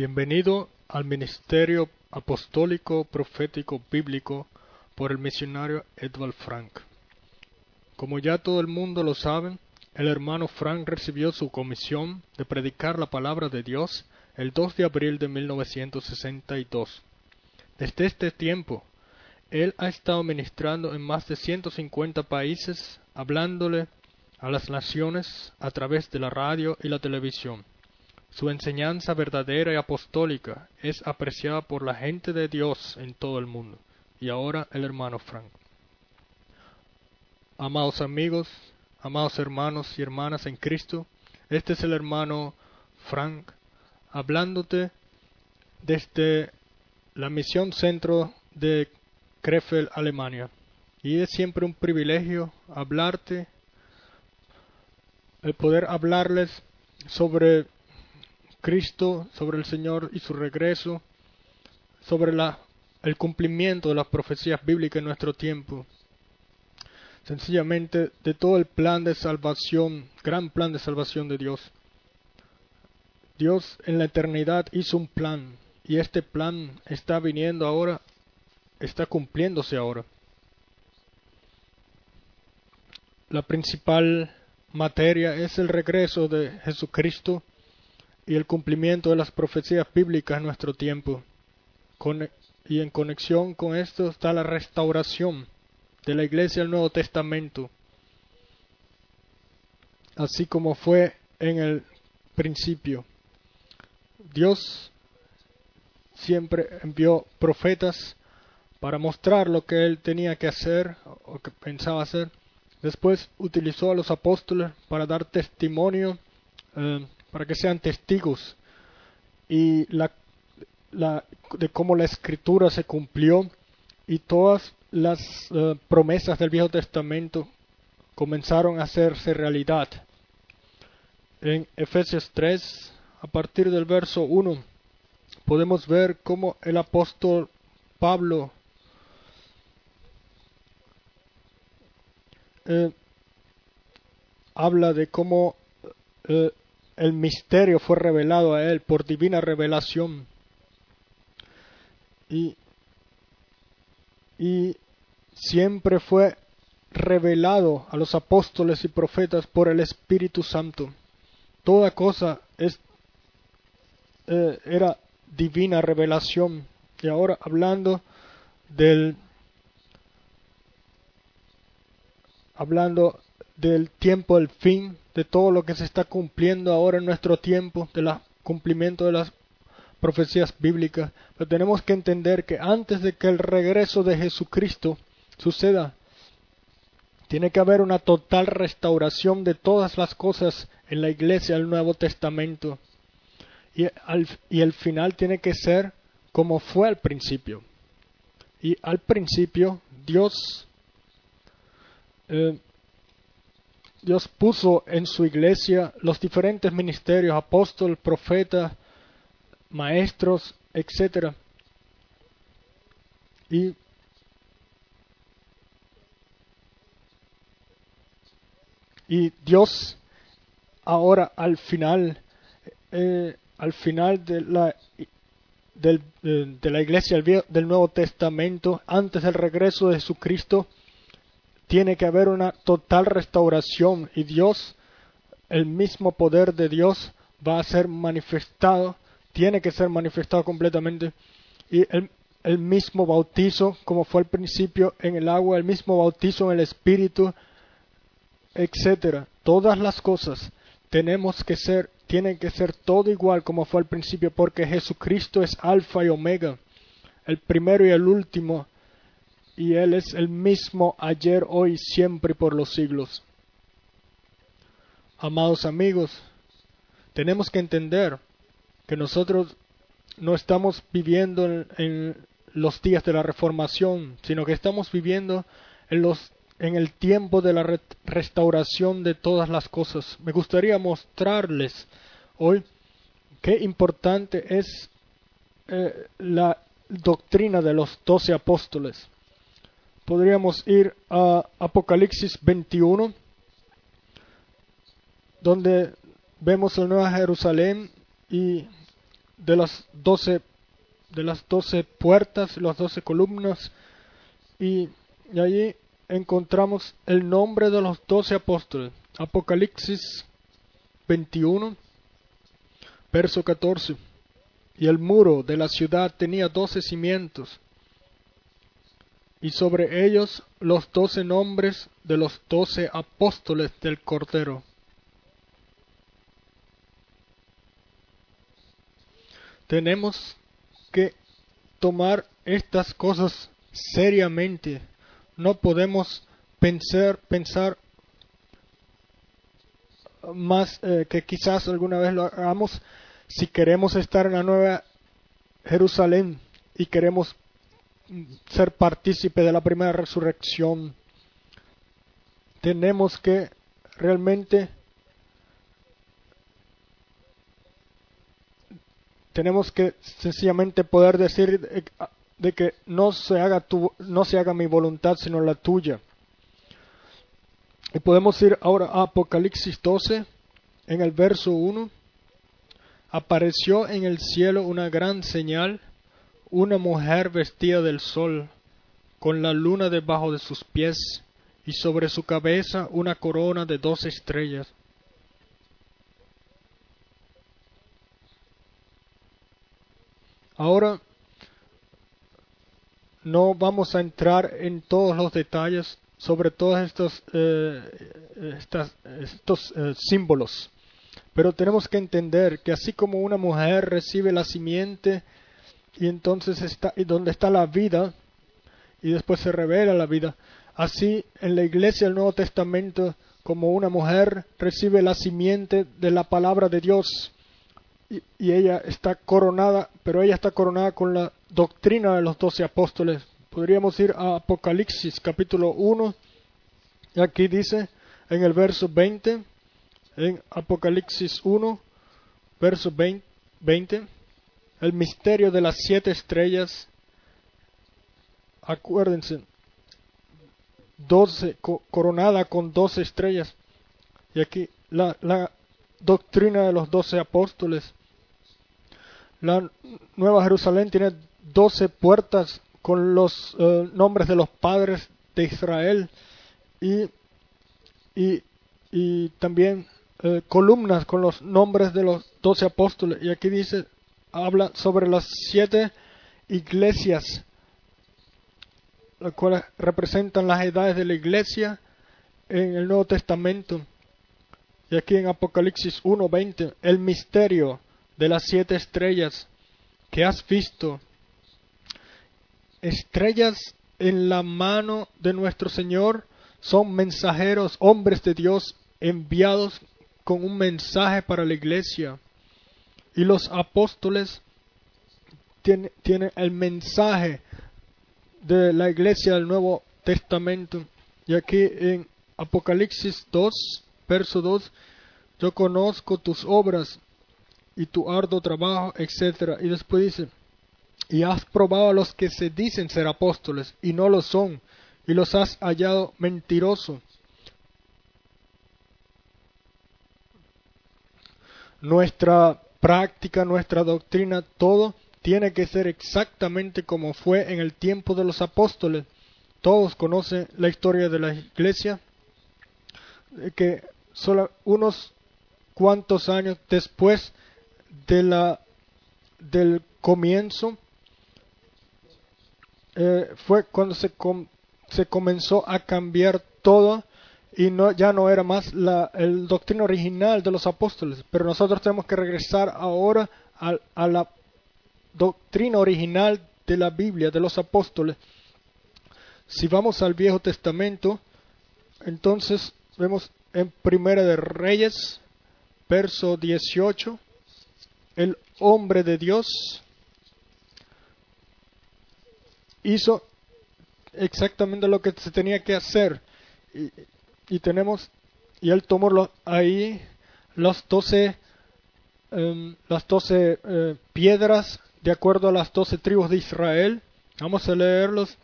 Bienvenido al Ministerio Apostólico Profético Bíblico por el misionario Edvard Frank. Como ya todo el mundo lo sabe, el hermano Frank recibió su comisión de predicar la palabra de Dios el 2 de abril de 1962. Desde este tiempo, él ha estado ministrando en más de 150 países, hablándole a las naciones a través de la radio y la televisión. Su enseñanza verdadera y apostólica es apreciada por la gente de Dios en todo el mundo. Y ahora el hermano Frank. Amados amigos, amados hermanos y hermanas en Cristo, este es el hermano Frank hablándote desde la misión centro de Krefeld, Alemania. Y es siempre un privilegio hablarte, el poder hablarles sobre Cristo, sobre el Señor y su regreso, sobre la, el cumplimiento de las profecías bíblicas en nuestro tiempo. Sencillamente de todo el plan de salvación, gran plan de salvación de Dios. Dios en la eternidad hizo un plan y este plan está viniendo ahora, está cumpliéndose ahora. La principal materia es el regreso de Jesucristo y el cumplimiento de las profecías bíblicas en nuestro tiempo. y en conexión con esto está la restauración de la iglesia del Nuevo Testamento, así como fue en el principio. Dios siempre envió profetas para mostrar lo que él tenía que hacer o que pensaba hacer. Después utilizó a los apóstoles para dar testimonio eh, para que sean testigos y la, la, de cómo la escritura se cumplió y todas las eh, promesas del Viejo Testamento comenzaron a hacerse realidad. En Efesios 3, a partir del verso 1, podemos ver cómo el apóstol Pablo eh, habla de cómo eh, el misterio fue revelado a él por divina revelación. Y, y siempre fue revelado a los apóstoles y profetas por el Espíritu Santo. Toda cosa es, eh, era divina revelación. Y ahora hablando del hablando del tiempo del fin, de todo lo que se está cumpliendo ahora en nuestro tiempo, del cumplimiento de las profecías bíblicas. Pero tenemos que entender que antes de que el regreso de Jesucristo suceda, tiene que haber una total restauración de todas las cosas en la iglesia del Nuevo Testamento. Y, y el final tiene que ser como fue al principio. Y al principio Dios eh, Dios puso en su iglesia los diferentes ministerios, apóstol, profeta, maestros, etc. Y y Dios ahora al final eh, al final de la del, de la iglesia del Nuevo Testamento antes del regreso de Jesucristo tiene que haber una total restauración y Dios, el mismo poder de Dios va a ser manifestado, tiene que ser manifestado completamente y el, mismo bautizo, como fue al principio en el agua, el mismo bautizo en el Espíritu, etcétera. Todas las cosas tenemos que ser, tienen que ser todo igual como fue al principio, porque Jesucristo es alfa y omega, el primero y el último, y Él es el mismo ayer, hoy, siempre y por los siglos. Amados amigos, tenemos que entender que nosotros no estamos viviendo en, los días de la reformación, sino que estamos viviendo en, los, en el tiempo de la restauración de todas las cosas. Me gustaría mostrarles hoy qué importante es eh, la doctrina de los doce apóstoles podríamos ir a Apocalipsis 21, donde vemos la Nueva Jerusalén y de las doce de las doce puertas, las doce columnas, y, y allí encontramos el nombre de los doce apóstoles. Apocalipsis 21, verso 14. Y el muro de la ciudad tenía doce cimientos, y sobre ellos los doce nombres de los doce apóstoles del Cordero. Tenemos que tomar estas cosas seriamente. No podemos pensar, pensar más eh, que quizás alguna vez lo hagamos si queremos estar en la nueva Jerusalén y queremos ser partícipe de la primera resurrección. Tenemos que realmente tenemos que sencillamente poder decir de, que no se haga tu, no se haga mi voluntad sino la tuya. Y podemos ir ahora a Apocalipsis 12 en el verso 1. Apareció en el cielo una gran señal, una mujer vestida del sol, con la luna debajo de sus pies, y sobre su cabeza una corona de dos estrellas. Ahora no vamos a entrar en todos los detalles sobre todos estos, eh, estos eh, símbolos, pero tenemos que entender que así como una mujer recibe la simiente y entonces está y donde está la vida y después se revela la vida, así en la iglesia del Nuevo Testamento como una mujer recibe la simiente de la palabra de Dios y, ella está coronada, pero ella está coronada con la doctrina de los doce apóstoles. Podríamos ir a Apocalipsis capítulo 1, y aquí dice en el verso 20, en Apocalipsis 1, verso 20, el misterio de las siete estrellas, acuérdense, doce, coronada con doce estrellas, y aquí la, la doctrina de los doce apóstoles, la Nueva Jerusalén tiene doce puertas con los eh, nombres de los padres de Israel y, y, y también eh, columnas con los nombres de los doce apóstoles. Y aquí dice, habla sobre las siete iglesias, las cuales representan las edades de la iglesia en el Nuevo Testamento. Y aquí en Apocalipsis 1.20, el misterio de las siete estrellas que has visto, estrellas en la mano de nuestro Señor, son mensajeros, hombres de Dios, enviados con un mensaje para la iglesia. Y los apóstoles tienen, el mensaje de la iglesia del Nuevo Testamento. Y aquí en Apocalipsis 2, verso 2, yo conozco tus obras y tu arduo trabajo, etc. Y después dice, y has probado a los que se dicen ser apóstoles y no lo son, y los has hallado mentiroso. Nuestra práctica, nuestra doctrina, todo tiene que ser exactamente como fue en el tiempo de los apóstoles. Todos conocen la historia de la iglesia, que solo unos cuantos años después de la, del comienzo eh, fue cuando se, se comenzó a cambiar todo y no, ya no era más la el doctrina original de los apóstoles, pero nosotros tenemos que regresar ahora a, a la doctrina original de la Biblia, de los apóstoles. Si vamos al Viejo Testamento, entonces vemos en Primera de Reyes, verso 18, el hombre de Dios hizo exactamente lo que se tenía que hacer. Tenemos, y él tomó ahí los doce, em, las doce eh, piedras de acuerdo a las doce tribus de Israel. Vamos a leerlos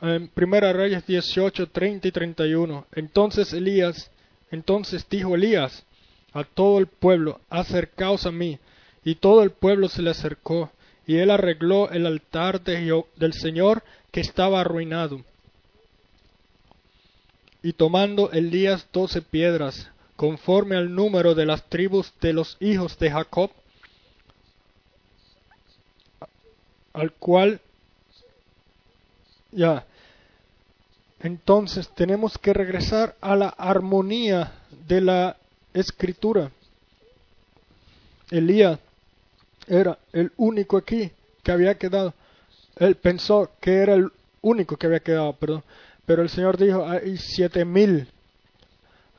en Primera Reyes 18, 30 y 31. Entonces Elías, entonces dijo Elías a todo el pueblo, acercaos a mí. y todo el pueblo se le acercó, y él arregló el altar de del Señor que estaba arruinado. Y tomando Elías doce piedras, conforme al número de las tribus de los hijos de Jacob, al cual ya entonces tenemos que regresar a la armonía de la escritura. Elías era el único aquí que había quedado. Él pensó que era el único que había quedado, perdón. Pero el Señor dijo, hay siete mil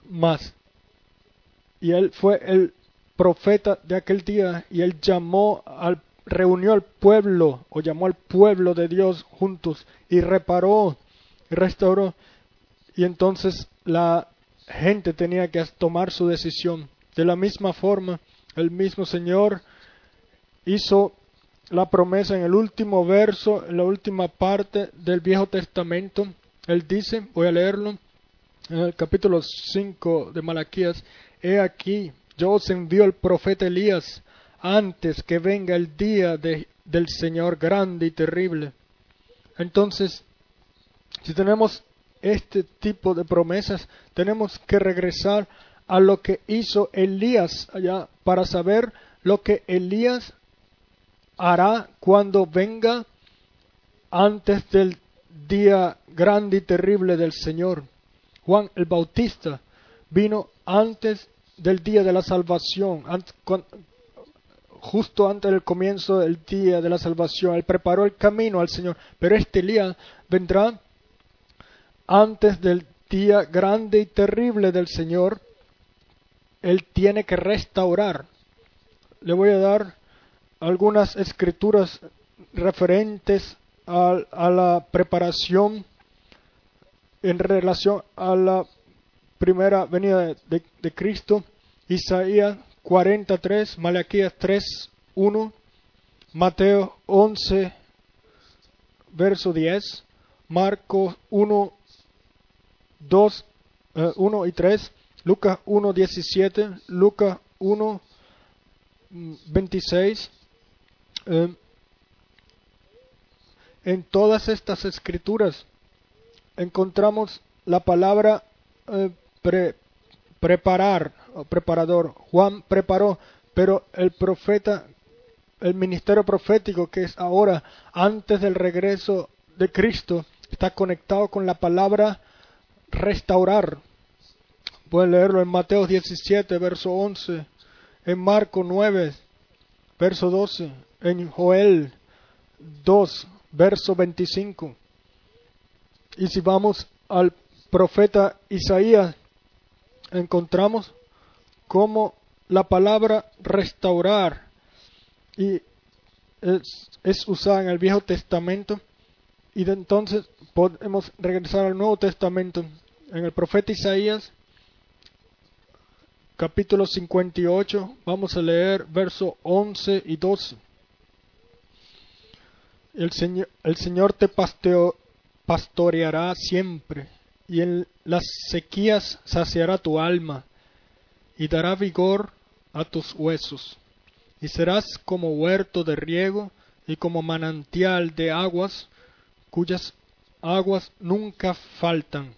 más. Y él fue el profeta de aquel día y él llamó al, reunió al pueblo o llamó al pueblo de Dios juntos y reparó y restauró. Y entonces la gente tenía que tomar su decisión. De la misma forma, el mismo Señor hizo la promesa en el último verso, en la última parte del Viejo Testamento. Él dice, voy a leerlo, en el capítulo 5 de Malaquías, He aquí, yo os envío el profeta Elías antes que venga el día de, del Señor grande y terrible. Entonces, si tenemos este tipo de promesas, tenemos que regresar a lo que hizo Elías allá para saber lo que Elías hará cuando venga antes del día grande y terrible del Señor. Juan el Bautista vino antes del día de la salvación, justo antes del comienzo del día de la salvación. Él preparó el camino al Señor, pero este día vendrá antes del día grande y terrible del Señor. Él tiene que restaurar. Le voy a dar algunas escrituras referentes a, la preparación en relación a la primera venida de, Cristo. Isaías 43, Malaquías 3, 1, Mateo 11, verso 10, Marcos 1, 2, 1 y 3, Lucas 1, 17, Lucas 1, 26, eh, en todas estas escrituras encontramos la palabra eh, preparar o preparador. Juan preparó, pero el profeta, el ministerio profético que es ahora, antes del regreso de Cristo, está conectado con la palabra restaurar. Pueden leerlo en Mateo 17, verso 11, en Marco 9, verso 12, en Joel 2, verso 25. Y si vamos al profeta Isaías, encontramos cómo la palabra restaurar y es, usada en el Viejo Testamento y de entonces podemos regresar al Nuevo Testamento en el profeta Isaías capítulo 58, vamos a leer verso 11 y 12. El Señor, te pastoreará siempre, y en las sequías saciará tu alma, y dará vigor a tus huesos, y serás como huerto de riego y como manantial de aguas, cuyas aguas nunca faltan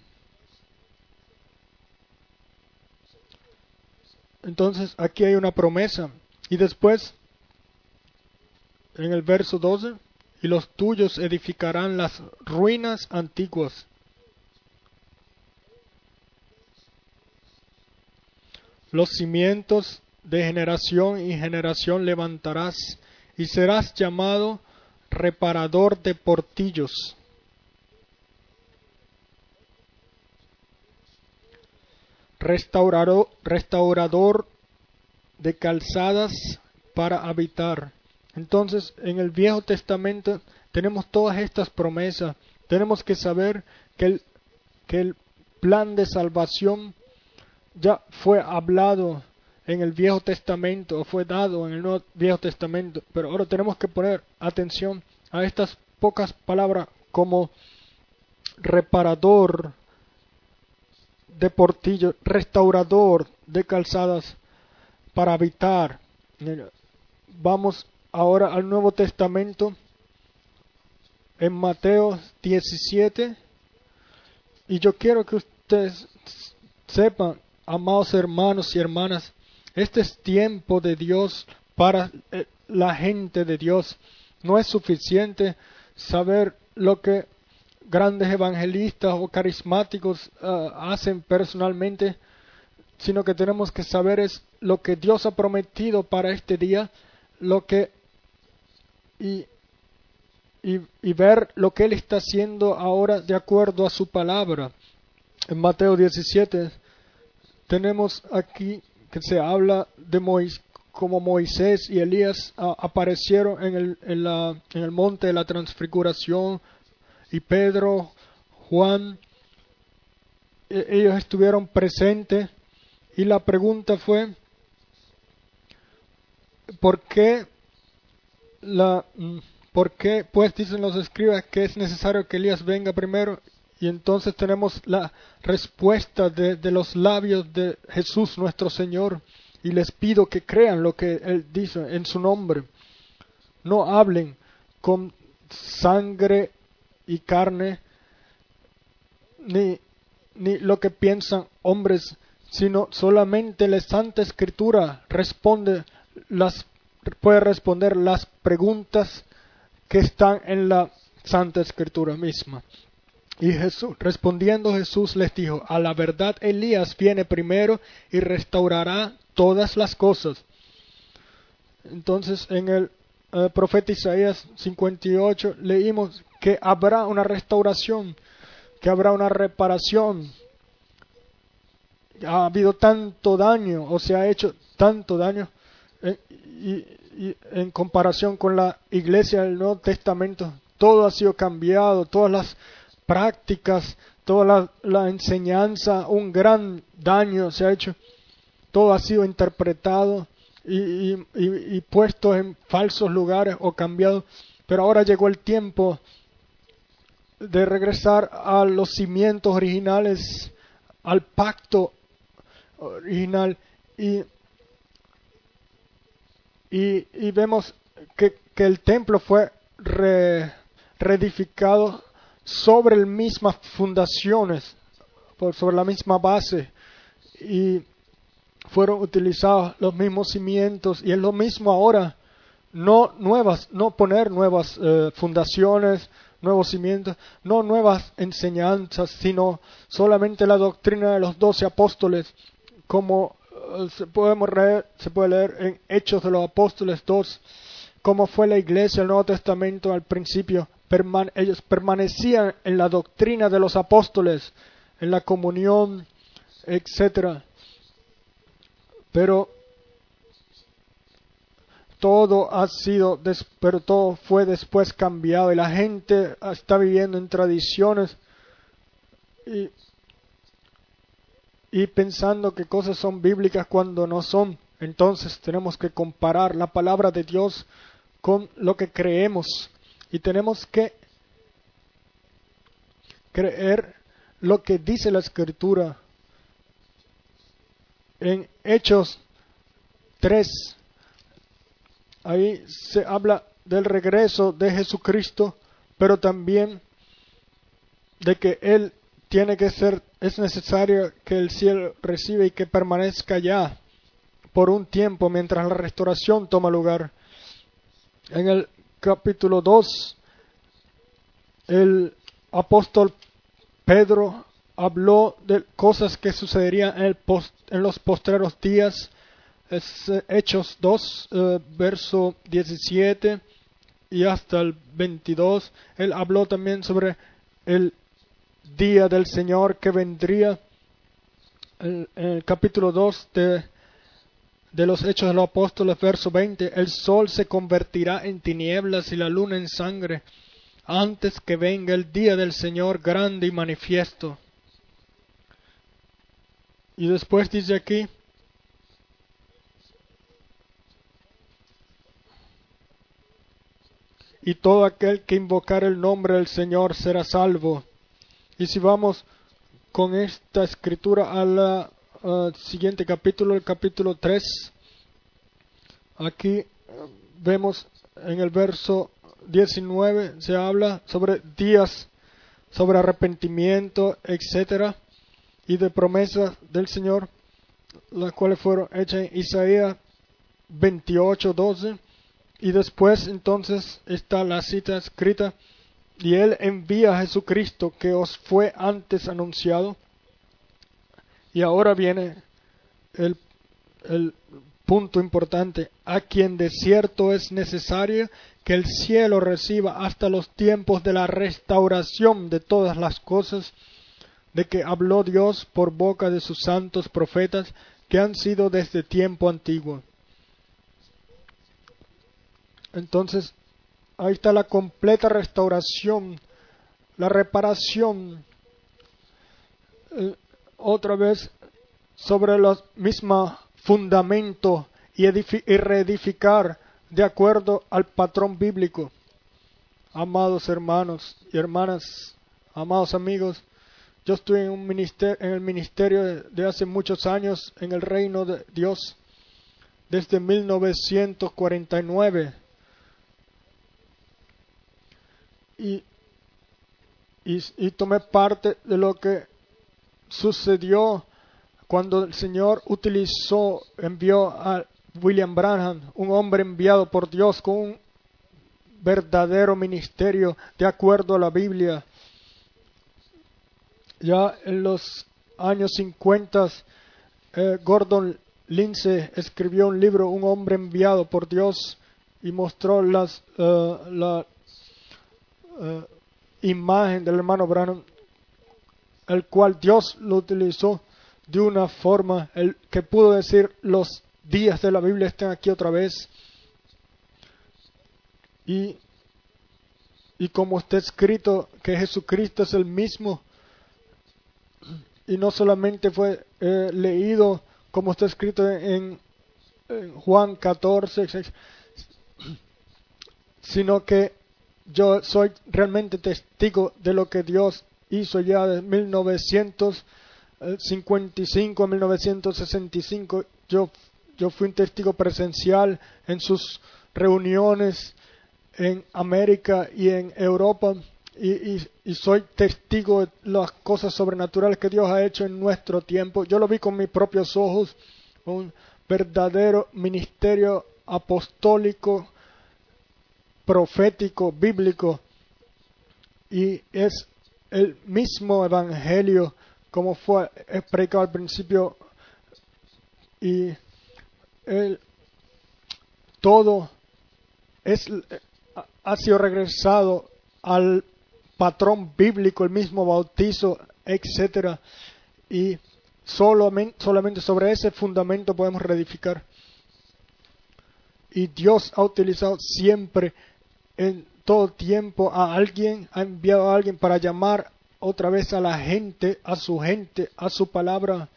Entonces aquí hay una promesa. Y después, en el verso 12, y los tuyos edificarán las ruinas antiguas. Los cimientos de generación y generación levantarás y serás llamado reparador de portillos. restaurador, restaurador de calzadas para habitar. Entonces, en el Viejo Testamento tenemos todas estas promesas. Tenemos que saber que el, plan de salvación ya fue hablado en el Viejo Testamento fue dado en el Nuevo Viejo Testamento. Pero ahora tenemos que poner atención a estas pocas palabras como reparador, de portillo, restaurador de calzadas para habitar. vamos ahora al Nuevo Testamento en Mateo 17 y yo quiero que ustedes sepan, amados hermanos y hermanas, este es tiempo de Dios para eh, la gente de Dios. No es suficiente saber lo que grandes evangelistas o carismáticos eh, hacen personalmente, sino que tenemos que saber es lo que Dios ha prometido para este día, lo que y, y, ver lo que Él está haciendo ahora de acuerdo a su palabra. En Mateo 17 tenemos aquí que se habla de Moisés, como Moisés y Elías aparecieron en el, en, la, en el monte de la transfiguración y Pedro, Juan, e, ellos estuvieron presentes y la pregunta fue, ¿por qué la... Mm, ¿Por qué, pues, dicen los escribas que es necesario que Elías venga primero? Y entonces tenemos la respuesta de, de, los labios de Jesús nuestro Señor. Y les pido que crean lo que Él dice en su nombre. No hablen con sangre y carne, ni, ni lo que piensan hombres, sino solamente la Santa Escritura responde las, puede responder las preguntas que están en la Santa Escritura misma. Y Jesús, respondiendo Jesús les dijo, a la verdad Elías viene primero y restaurará todas las cosas. Entonces en el eh, profeta Isaías 58 leímos que habrá una restauración, que habrá una reparación. Ha habido tanto daño o se ha hecho tanto daño eh, y, y en comparación con la iglesia del Nuevo Testamento, todo ha sido cambiado, todas las prácticas, toda la, enseñanza, un gran daño se ha hecho, todo ha sido interpretado y, y, puesto en falsos lugares o cambiado, pero ahora llegó el tiempo de regresar a los cimientos originales, al pacto original y y, vemos que, el templo fue reedificado sobre las mismas fundaciones, sobre la misma base y fueron utilizados los mismos cimientos y es lo mismo ahora, no nuevas, no poner nuevas eh, fundaciones, nuevos cimientos, no nuevas enseñanzas, sino solamente la doctrina de los doce apóstoles como se, puede leer en Hechos de los Apóstoles 2 cómo fue la iglesia del Nuevo Testamento al principio. ellos permanecían en la doctrina de los apóstoles, en la comunión, etc. Pero todo ha sido, pero todo fue después cambiado y la gente está viviendo en tradiciones y y pensando que cosas son bíblicas cuando no son. Entonces tenemos que comparar la palabra de Dios con lo que creemos y tenemos que creer lo que dice la escritura. En Hechos 3, ahí se habla del regreso de Jesucristo, pero también de que Él tiene que ser, es necesario que el cielo reciba y que permanezca ya por un tiempo mientras la restauración toma lugar. En el capítulo 2, el apóstol Pedro habló de cosas que sucederían en, los postreros días. Es eh, Hechos 2, eh, verso 17 y hasta el 22. Él habló también sobre el día del Señor que vendría. En, el capítulo 2 de, los Hechos de los Apóstoles, verso 20, el sol se convertirá en tinieblas y la luna en sangre antes que venga el día del Señor grande y manifiesto. Y después dice aquí, y todo aquel que invocar el nombre del Señor será salvo. Y si vamos con esta escritura al siguiente capítulo, el capítulo 3, aquí vemos en el verso 19 se habla sobre días, sobre arrepentimiento, etcétera, y de promesas del Señor, las cuales fueron hechas en Isaías 28, 12. Y después entonces está la cita escrita, y Él envía a Jesucristo que os fue antes anunciado. Y ahora viene el, el punto importante, a quien de cierto es necesario que el cielo reciba hasta los tiempos de la restauración de todas las cosas, de que habló Dios por boca de sus santos profetas que han sido desde tiempo antiguo. Entonces, ahí está la completa restauración, la reparación, eh, otra vez sobre los mismos fundamentos y, y reedificar de acuerdo al patrón bíblico. Amados hermanos y hermanas, amados amigos, yo estoy en, un ministerio, en el ministerio de, de hace muchos años en el reino de Dios, desde 1949. Y, y, tomé parte de lo que sucedió cuando el Señor utilizó, envió a William Branham, un hombre enviado por Dios con un verdadero ministerio de acuerdo a la Biblia. Ya en los años 50, eh, Gordon Lindsay escribió un libro, Un hombre enviado por Dios, y mostró las, la uh, imagen del hermano Branham, el cual Dios lo utilizó de una forma el, que pudo decir los días de la Biblia están aquí otra vez. Y, y como está escrito que Jesucristo es el mismo, y no solamente fue eh, leído como está escrito en Juan 14, sino que yo soy realmente testigo de lo que Dios hizo ya de 1955 a 1965. Yo yo fui un testigo presencial en sus reuniones en América y en Europa y, y, soy testigo de las cosas sobrenaturales que Dios ha hecho en nuestro tiempo. Yo lo vi con mis propios ojos, un verdadero ministerio apostólico, profético, bíblico y es el mismo evangelio como fue explicado al principio y el, todo es, ha sido regresado al patrón bíblico, el mismo bautizo, etcétera, y solamente, solamente sobre ese fundamento podemos reedificar. Y Dios ha utilizado siempre, en todo tiempo, a alguien, ha enviado a alguien para llamar otra vez a la gente, a su gente, a su palabra.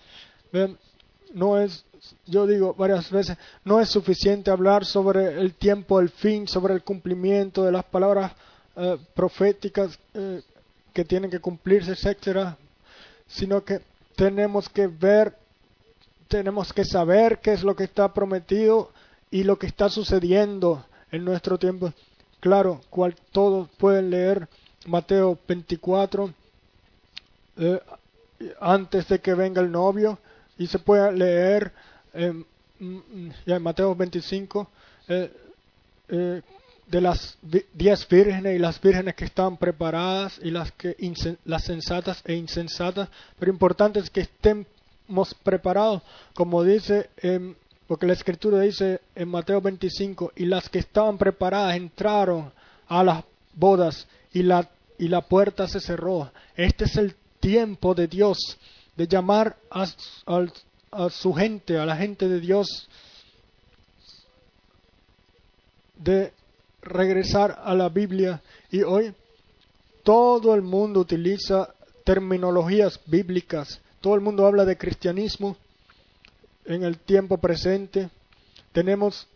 No es yo digo varias veces, no es suficiente hablar sobre el tiempo, el fin, sobre el cumplimiento de las palabras eh, proféticas eh, que tienen que cumplirse, etcétera, sino que tenemos que ver, tenemos que saber qué es lo que está prometido y lo que está sucediendo en nuestro tiempo. Claro, cual todos pueden leer Mateo 24 eh, antes de que venga el novio y se puede leer en, en Mateo 25 eh, eh, de las diez vírgenes y las vírgenes que están preparadas y las que las sensatas e insensatas, pero importante es que estemos preparados, como dice, porque la escritura dice en Mateo 25, y las que estaban preparadas entraron a las bodas y la, y la puerta se cerró. Este es el tiempo de Dios de llamar a, a su gente, a la gente de Dios, de regresar a la Biblia. Y hoy todo el mundo utiliza terminologías bíblicas, todo el mundo habla de cristianismo en el tiempo presente. Tenemos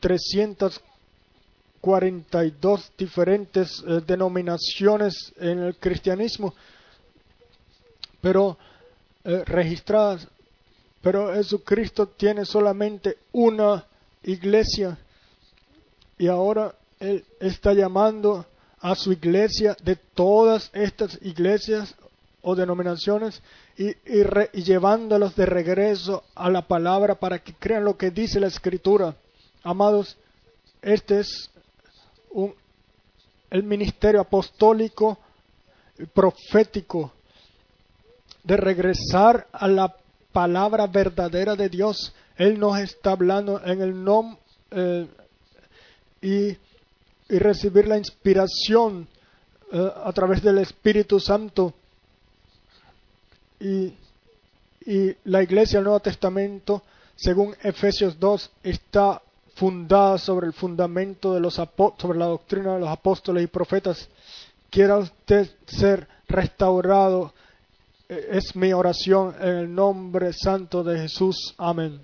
342 diferentes eh, denominaciones en el cristianismo, pero eh, registradas pero Jesucristo tiene solamente una iglesia y ahora Él está llamando a su iglesia de todas estas iglesias o denominaciones y, re, y, llevándolos de regreso a la palabra para que crean lo que dice la escritura. Amados, este es un, el ministerio apostólico y profético de regresar a la palabra verdadera de Dios. Él nos está hablando en el nombre eh, y, y, recibir la inspiración eh, a través del Espíritu Santo. Y, la iglesia del Nuevo Testamento, según Efesios 2, está fundada sobre el fundamento de los sobre la doctrina de los apóstoles y profetas. Quiera usted ser restaurado. Es mi oración en el nombre santo de Jesús. Amén.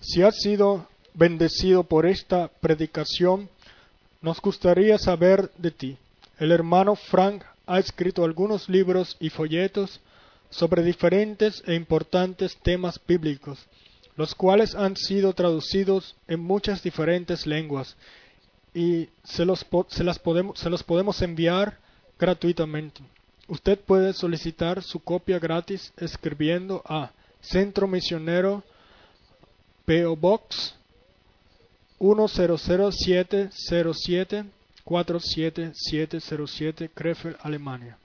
Si has sido bendecido por esta predicación, nos gustaría saber de ti. El hermano Frank ha escrito algunos libros y folletos sobre diferentes e importantes temas bíblicos los cuales han sido traducidos en muchas diferentes lenguas y se los, se las podemos, se los podemos enviar gratuitamente. Usted puede solicitar su copia gratis escribiendo a Centro Misionero PO Box 10070747707 Krefeld, Alemania.